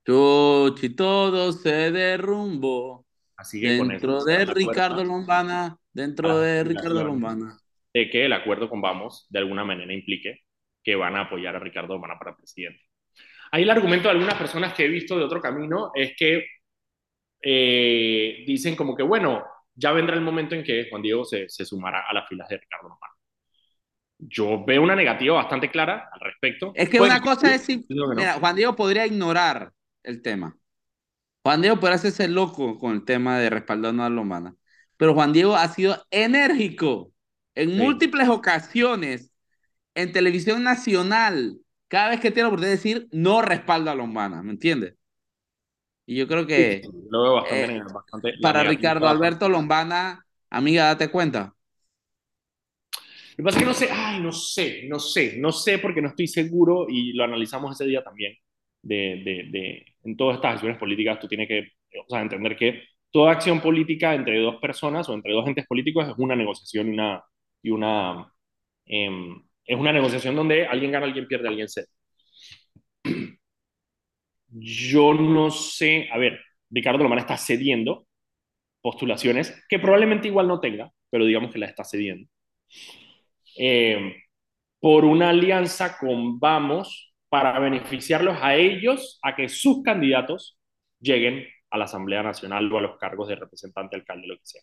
Chuchi, todo se derrumbó. Así que con dentro de Ricardo Lombana, dentro de Ricardo. Lombana. de que el acuerdo con Vamos de alguna manera implique que van a apoyar a Ricardo Lombana para presidente. Ahí el argumento de algunas personas que he visto de otro camino es que eh, dicen como que, bueno, ya vendrá el momento en que Juan Diego se, se sumará a las filas de Ricardo Lombana. Yo veo una negativa bastante clara al respecto. Es que Puede una cosa es si, no. mira, Juan Diego podría ignorar el tema. Juan Diego podría hacerse loco con el tema de respaldar a Lombana. Pero Juan Diego ha sido enérgico en Sí. múltiples ocasiones en televisión nacional. Cada vez que tiene la oportunidad de decir no respaldo a Lombana, ¿me entiendes? Y yo creo que Lo veo bastante, eh, neg- bastante para Ricardo. Alberto Lombana, amiga, date cuenta. Lo que pasa es que no sé, ay, no sé, no sé, no sé porque no estoy seguro y lo analizamos ese día también. De, de, de, en todas estas acciones políticas tú tienes que o sea, entender que toda acción política entre dos personas o entre dos entes políticos es una negociación y una, y una eh, es una negociación donde alguien gana, alguien pierde, alguien cede. Yo no sé, a ver, Ricardo Lomana está cediendo postulaciones que probablemente igual no tenga, pero digamos que la está cediendo. Eh, por una alianza con Vamos para beneficiarlos a ellos, a que sus candidatos lleguen a la Asamblea Nacional o a los cargos de representante, alcalde, lo que sea.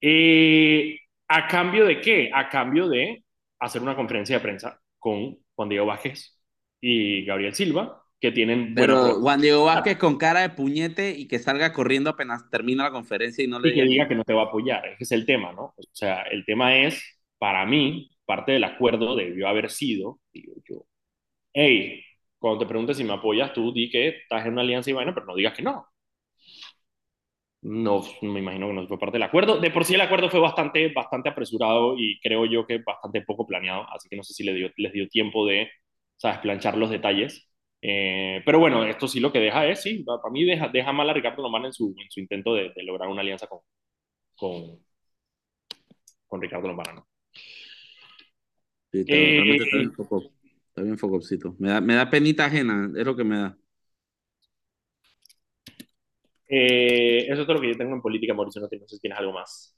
Eh, ¿A cambio de qué? A cambio de hacer una conferencia de prensa con Juan Diego Vázquez y Gabriel Silva, que tienen Pero Juan Diego Vázquez con cara de puñete y que salga corriendo apenas termina la conferencia y no le y que diga diga que no te va a apoyar. Ese es el tema, ¿no? O sea, el tema es, para mí, parte del acuerdo debió haber sido, digo yo, hey, cuando te preguntes si me apoyas, tú di que estás en una alianza y vaina, pero no digas que no. No, me imagino que no fue parte del acuerdo. De por sí el acuerdo fue bastante, bastante apresurado y creo yo que bastante poco planeado, así que no sé si les dio, les dio tiempo de, ¿sabes?, planchar los detalles. Eh, pero bueno, esto sí lo que deja es, sí, para mí deja, deja mal a Ricardo Lomana en su, en su intento de, de lograr una alianza con, con, con Ricardo Lomana, ¿no? Sí, está, Eh, está bien está bien focopcito. Me da, me da penita ajena, es lo que me da. Eh, eso es todo lo que yo tengo en política, Mauricio. No, te- no sé si tienes algo más.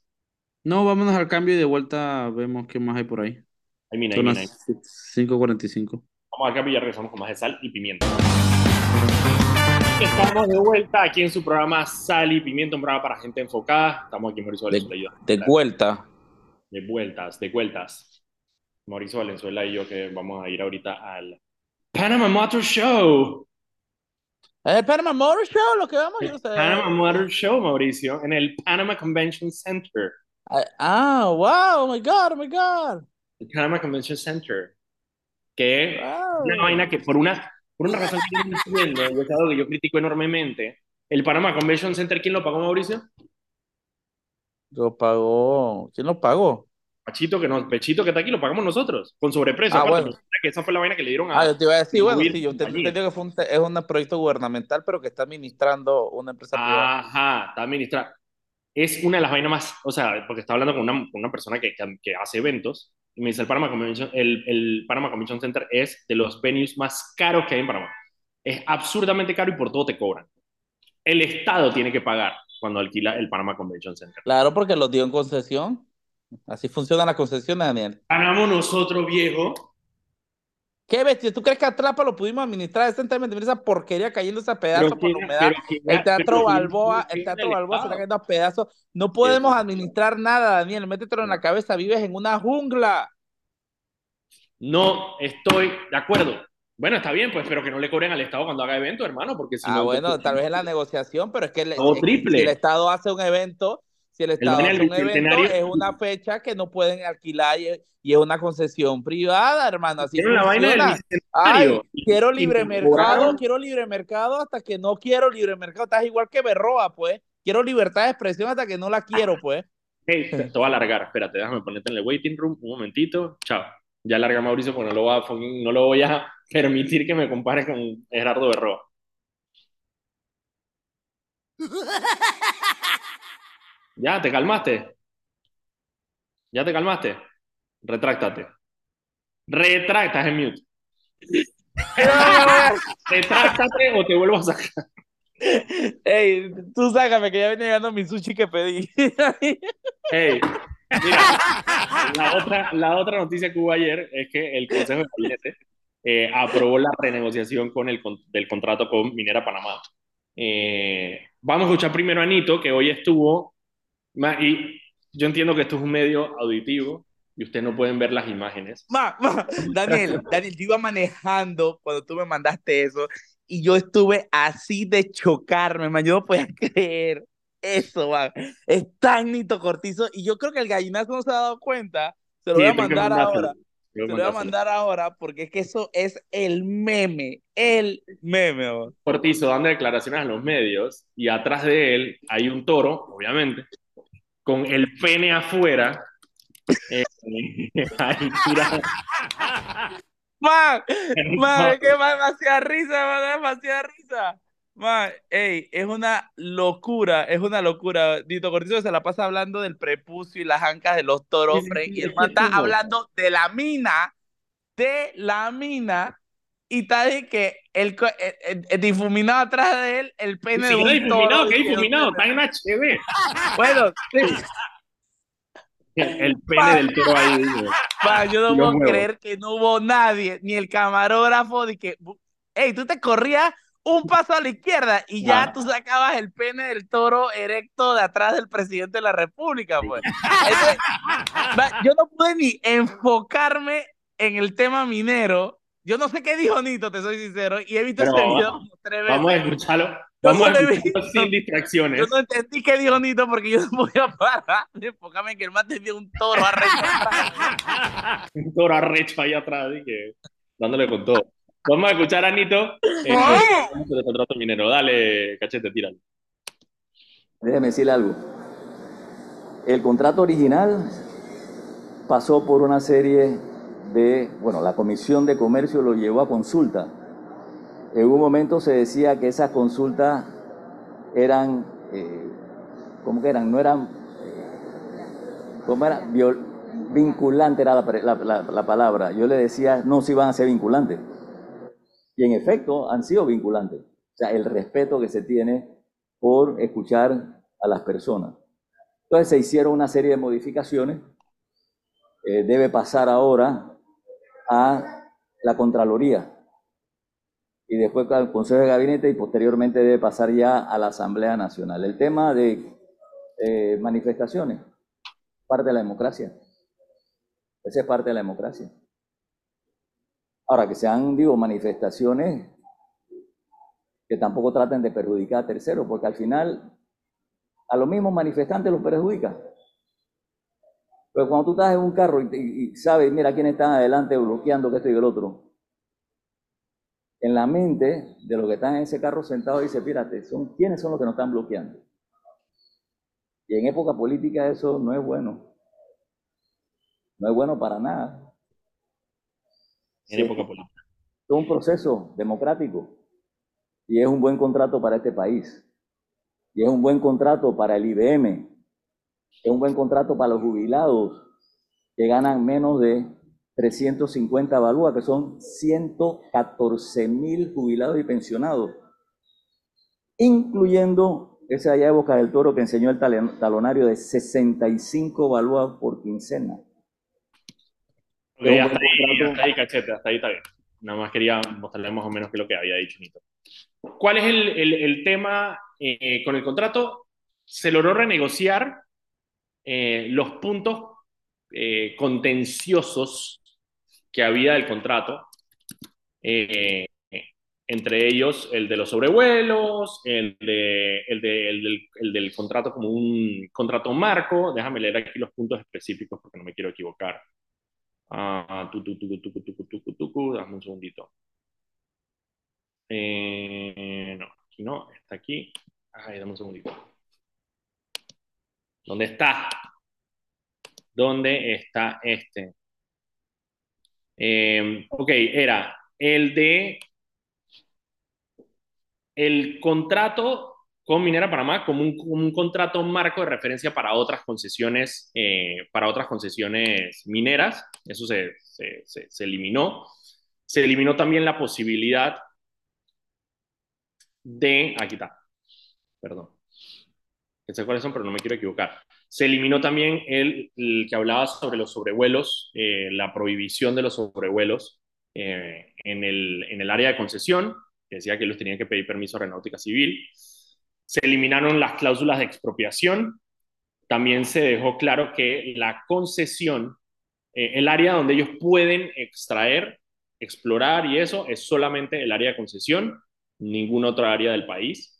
No, vámonos al cambio y de vuelta vemos qué más hay por ahí. Ay, mira, Son las 5.45. Vamos acá y ya regresamos con más de sal y pimienta. Estamos de vuelta aquí en su programa Sal y Pimienta, un programa para gente enfocada. Estamos aquí Mauricio De, Valenzuela y yo. de vuelta. De vueltas, de vueltas. Mauricio Valenzuela y yo que vamos a ir ahorita al Panama Motor Show. El Panama Motor Show, lo que vamos, yo no sé. Panama Motor Show, Mauricio, en el Panama Convention Center. Ah, wow, oh my God, oh my God. El Panama Convention Center. Que Wow. una vaina que por una, por una razón que yo es algo que yo critico enormemente, el Panama Convention Center, ¿quién lo pagó, Mauricio? Lo pagó. ¿Quién lo pagó? Pachito que no, Pechito que está aquí, lo pagamos nosotros, con sobreprecio. Ah, aparte, bueno. que esa fue la vaina que le dieron a... Ah, yo te iba a decir, bueno, sí, yo te- entendido que fue un, es un proyecto gubernamental, pero que está administrando una empresa privada. Ajá, está administrada. Es una de las vainas más, o sea, porque estaba hablando con una, con una persona que, que, que hace eventos, y me dice, el Panama, Convention, el, el Panama Convention Center es de los venues más caros que hay en Panamá. Es absurdamente caro y por todo te cobran. El Estado tiene que pagar cuando alquila el Panama Convention Center. Claro, porque los dio en concesión. Así funciona la concesión, Daniel. Ganamos nosotros, viejo. ¿Qué bestia? ¿Tú crees que Atlapa lo pudimos administrar decentemente? Mira esa porquería cayéndose a pedazos por la humedad. que- El Teatro Balboa, el Teatro Balboa se está cayendo a pedazos. No podemos administrar nada, Daniel. Métetelo en la cabeza. Vives en una jungla. No estoy de acuerdo. Bueno, está bien, pues, pero que no le cobren al Estado cuando haga evento, hermano, porque si Ah, no... bueno, tal vez en la negociación, pero es que, el- Pago es que triple. si el Estado hace un evento, si el Estado hace del un evento, es una fecha que no pueden alquilar y, y es una concesión privada, hermano. Así Hicieron la vaina del funciona. bicentenario. Ay, quiero libre mercado, quiero libre mercado hasta que no quiero libre mercado. Estás igual que Berroa, pues. Quiero libertad de expresión hasta que no la quiero, pues. Hey, te, voy a alargar, espérate, déjame ponerte en el waiting room un momentito. Chao. Ya larga Mauricio porque no lo, voy a, fucking- no lo voy a permitir que me compare con Gerardo Berroa. Ya, ¿te calmaste? ¿Ya te calmaste? Retráctate. Retracta, estás en mute. Retráctate o te vuelvo a sacar. Ey, tú sácame que ya viene llegando mi sushi que pedí. Hey, mira, la otra, la otra noticia que hubo ayer es que el Consejo de Gabinete eh, aprobó la renegociación con el, del contrato con Minera Panamá. Eh, vamos a escuchar primero a Nito, que hoy estuvo, ma- y yo entiendo que esto es un medio auditivo y ustedes no pueden ver las imágenes. Ma, ma, Daniel, Daniel, yo iba manejando cuando tú me mandaste eso y yo estuve así de chocarme, man. Yo no podía creer eso, man. Es tan Nito Cortizo y yo creo que el gallinazo no se ha dado cuenta. Se lo Sí, voy a que mandar ahora. Se lo voy a mandar ahora porque es que eso es el meme, el meme. Cortizo dando declaraciones a los medios y atrás de él hay un toro, obviamente, con el pene afuera. eh, ahí tirado. Man, man, es que demasiada risa, da demasiada risa. Man, ey, es una locura, es una locura. Dito Cortizo se la pasa hablando del prepucio y las ancas de los toros, Frank, y el man está hablando de la mina, de la mina, y está de que el, el- el- el difuminado atrás de él, el pene de un difuminado, que- difuminado, está en HD. Bueno, sí, El, pene del toro ahí. yo no puedo creer que no hubo nadie, ni el camarógrafo, de que, hey, tú te corrías un paso a la izquierda y ya Ah. tú sacabas el pene del toro erecto de atrás del presidente de la República, pues. Entonces, yo no pude ni enfocarme en el tema minero Yo no sé qué dijo Nito, te soy sincero, y he visto ese video como tres veces. Vamos a escucharlo. Vamos a escucharlo sin distracciones. Yo no entendí qué dijo Nito porque yo no podía parar. Enfócame que el man tenía un toro arrecho. un toro arrecho ahí atrás, y que, dándole con todo. Vamos a escuchar a Nito. Eh, contrato minero. Dale, cachete, tíralo. Déjeme decirle algo. El contrato original pasó por una serie de, bueno, la Comisión de Comercio lo llevó a consulta. En un momento se decía que esas consultas eran, eh, ¿cómo que eran? No eran, eh, ¿cómo era? vinculante era la, la, palabra. Yo le decía, no, si van a ser vinculantes. Y en efecto han sido vinculantes. O sea, el respeto que se tiene por escuchar a las personas. Entonces se hicieron una serie de modificaciones. Eh, debe pasar ahora a la Contraloría y después al Consejo de Gabinete y posteriormente debe pasar ya a la Asamblea Nacional. El tema de eh, manifestaciones, parte de la democracia. Esa es parte de la democracia. Ahora, que sean, digo, manifestaciones que tampoco traten de perjudicar a terceros, porque al final a los mismos manifestantes los perjudica. Pero cuando tú estás en un carro y, sabes, mira quién está adelante bloqueando que esto y el otro, en la mente de los que están en ese carro sentado dice, fíjate, son, ¿quiénes son los que nos están bloqueando? Y en época política eso no es bueno. No es bueno para nada. En época política. Es un proceso democrático y es un buen contrato para este país. Y es un buen contrato para el IBM. Es un buen contrato para los jubilados que ganan menos de 350 balúas, que son 114 mil jubilados y pensionados, incluyendo ese allá de Boca del Toro que enseñó el talonario de 65 balúas por quincena. hasta, ahí, cachete, hasta ahí está bien. Nada más quería mostrarle más o menos qué es lo que había dicho Nito. ¿Cuál es el, tema eh, con el contrato? Se logró renegociar eh, los puntos eh, contenciosos que había del contrato, entre ellos el de los sobrevuelos, el, de, el, el, del, contrato como un contrato marco. Déjame leer aquí los puntos específicos porque no me quiero equivocar. Ah, dame un segundito. Eh, no, aquí no, está aquí. Ay, dame un segundito. ¿Dónde está? ¿Dónde está este? Eh, ok, era el de el contrato con Minera Panamá como un, un, contrato marco de referencia para otras concesiones, eh, para otras concesiones mineras. Eso se, se, se, eliminó. Se eliminó también la posibilidad de, aquí está, perdón, sé cuáles son, pero no me quiero equivocar. Se eliminó también el, que hablaba sobre los sobrevuelos, eh, la prohibición de los sobrevuelos eh, en, el, en el área de concesión, que decía que los tenían que pedir permiso a Aeronáutica Civil. Se eliminaron las cláusulas de expropiación. También se dejó claro que la concesión, eh, el área donde ellos pueden extraer, explorar y eso, es solamente el área de concesión ninguna otra área del país.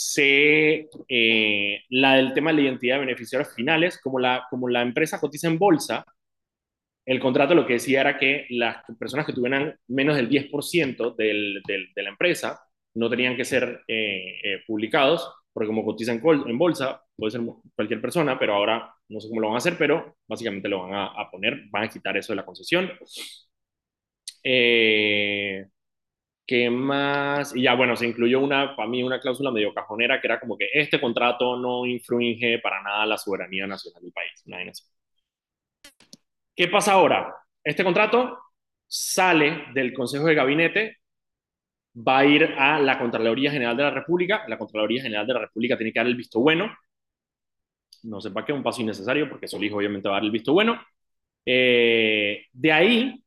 Se, eh, la del tema de la identidad de beneficiarios finales, como la, como la empresa cotiza en bolsa, el contrato lo que decía era que las personas que tuvieran menos del 10% del, del, de la empresa no tenían que ser eh, publicados, porque como cotizan en bolsa, puede ser cualquier persona, pero ahora no sé cómo lo van a hacer, pero básicamente lo van a, a poner, van a quitar eso de la concesión. Eh, ¿Qué más? Y ya, bueno, se incluyó una, para mí, una cláusula medio cajonera que era como que este contrato no infringe para nada la soberanía nacional del país. ¿Qué pasa ahora? Este contrato sale del Consejo de Gabinete, va a ir a la Contraloría General de la República. La Contraloría General de la República tiene que dar el visto bueno. No sé para qué, un paso innecesario, porque Solís obviamente va a dar el visto bueno. Eh, de ahí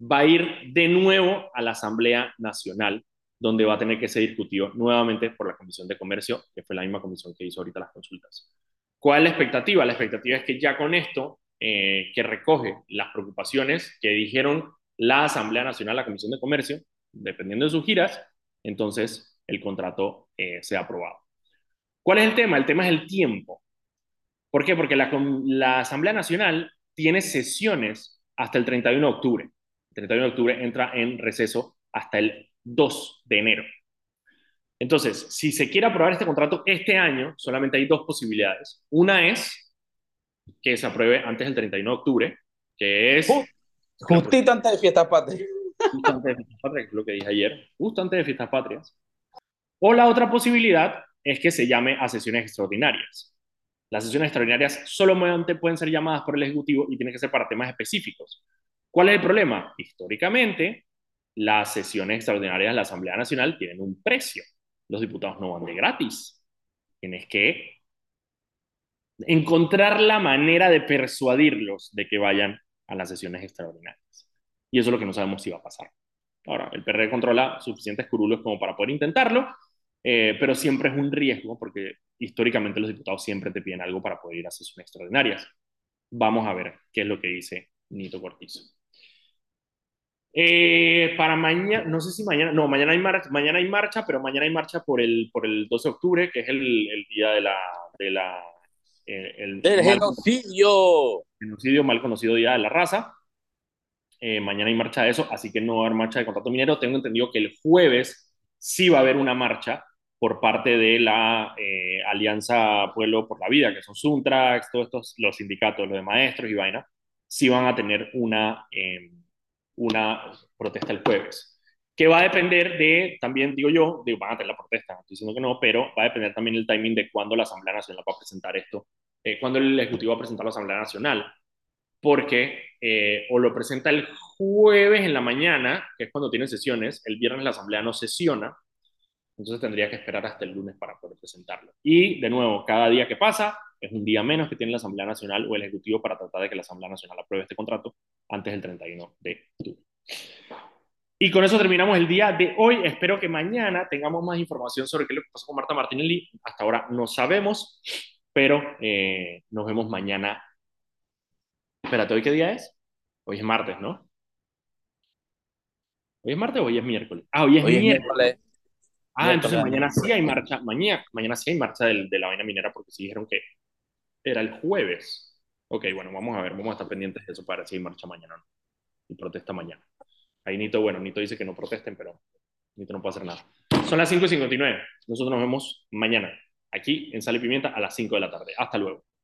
va a ir de nuevo a la Asamblea Nacional, donde va a tener que ser discutido nuevamente por la Comisión de Comercio, que fue la misma comisión que hizo ahorita las consultas. ¿Cuál es la expectativa? La expectativa es que ya con esto, eh, que recoge las preocupaciones que dijeron la Asamblea Nacional, la Comisión de Comercio, dependiendo de sus giras, entonces el contrato eh, sea aprobado. ¿Cuál es el tema? El tema es el tiempo. ¿Por qué? Porque la, la Asamblea Nacional tiene sesiones hasta el 31 de octubre. El 31 de octubre entra en receso hasta el 2 de enero. Entonces, si se quiere aprobar este contrato este año, solamente hay dos posibilidades. Una es que se apruebe antes del 31 de octubre, que es... justito antes de Fiestas Patrias. Justo antes de Fiestas Patrias, que es lo que dije ayer. Justo antes de Fiestas Patrias. O la otra posibilidad es que se llame a sesiones extraordinarias. Las sesiones extraordinarias solamente pueden ser llamadas por el Ejecutivo y tienen que ser para temas específicos. ¿Cuál es el problema? Históricamente, las sesiones extraordinarias de la Asamblea Nacional tienen un precio. Los diputados no van de gratis. Tienes que encontrar la manera de persuadirlos de que vayan a las sesiones extraordinarias. Y eso es lo que no sabemos si va a pasar. Ahora, el PRD controla suficientes curulos como para poder intentarlo, eh, pero siempre es un riesgo porque históricamente los diputados siempre te piden algo para poder ir a sesiones extraordinarias. Vamos a ver qué es lo que dice Nito Cortizo. Eh, para mañana, no sé si mañana, no, mañana hay marcha, mañana hay marcha, pero mañana hay marcha por el, por el 12 de octubre, que es el, el día de la, de la eh, el, genocidio. genocidio, mal conocido día de la raza. Eh, mañana hay marcha de eso, así que no va a haber marcha de contrato minero. Tengo entendido que el jueves sí va a haber una marcha por parte de la Alianza Pueblo por la Vida, que son Suntrax, todos estos, los sindicatos, los de maestros y vaina, sí van a tener una una protesta el jueves. Que va a depender de, también digo yo, de, van a tener la protesta, estoy diciendo que no, pero va a depender también el timing de cuándo la Asamblea Nacional va a presentar esto, eh, cuándo el Ejecutivo va a presentar la Asamblea Nacional, porque eh, o lo presenta el jueves en la mañana, que es cuando tienen sesiones, el viernes la Asamblea no sesiona, entonces tendría que esperar hasta el lunes para poder presentarlo. Y de nuevo, cada día que pasa es un día menos que tiene la Asamblea Nacional o el Ejecutivo para tratar de que la Asamblea Nacional apruebe este contrato antes del 31 de octubre. Y con eso terminamos el día de hoy. Espero que mañana tengamos más información sobre qué es lo que pasó con Marta Martinelli. Hasta ahora no sabemos, pero eh, nos vemos mañana. Espérate, ¿hoy qué día es? Hoy es martes, ¿no? ¿Hoy es martes o hoy es miércoles? Ah, hoy es, miércoles. Ah, entonces mañana sí hay marcha, mañana, mañana sí hay marcha de la vaina minera porque sí dijeron que era el jueves. Ok, bueno, vamos a ver, vamos a estar pendientes de eso para si marcha mañana no. Y protesta mañana. Ahí Nito, bueno, Nito dice que no protesten, pero Nito no puede hacer nada. Son las 5 y 59. Nosotros nos vemos mañana, aquí en Sal y Pimienta, a las 5 de la tarde. Hasta luego.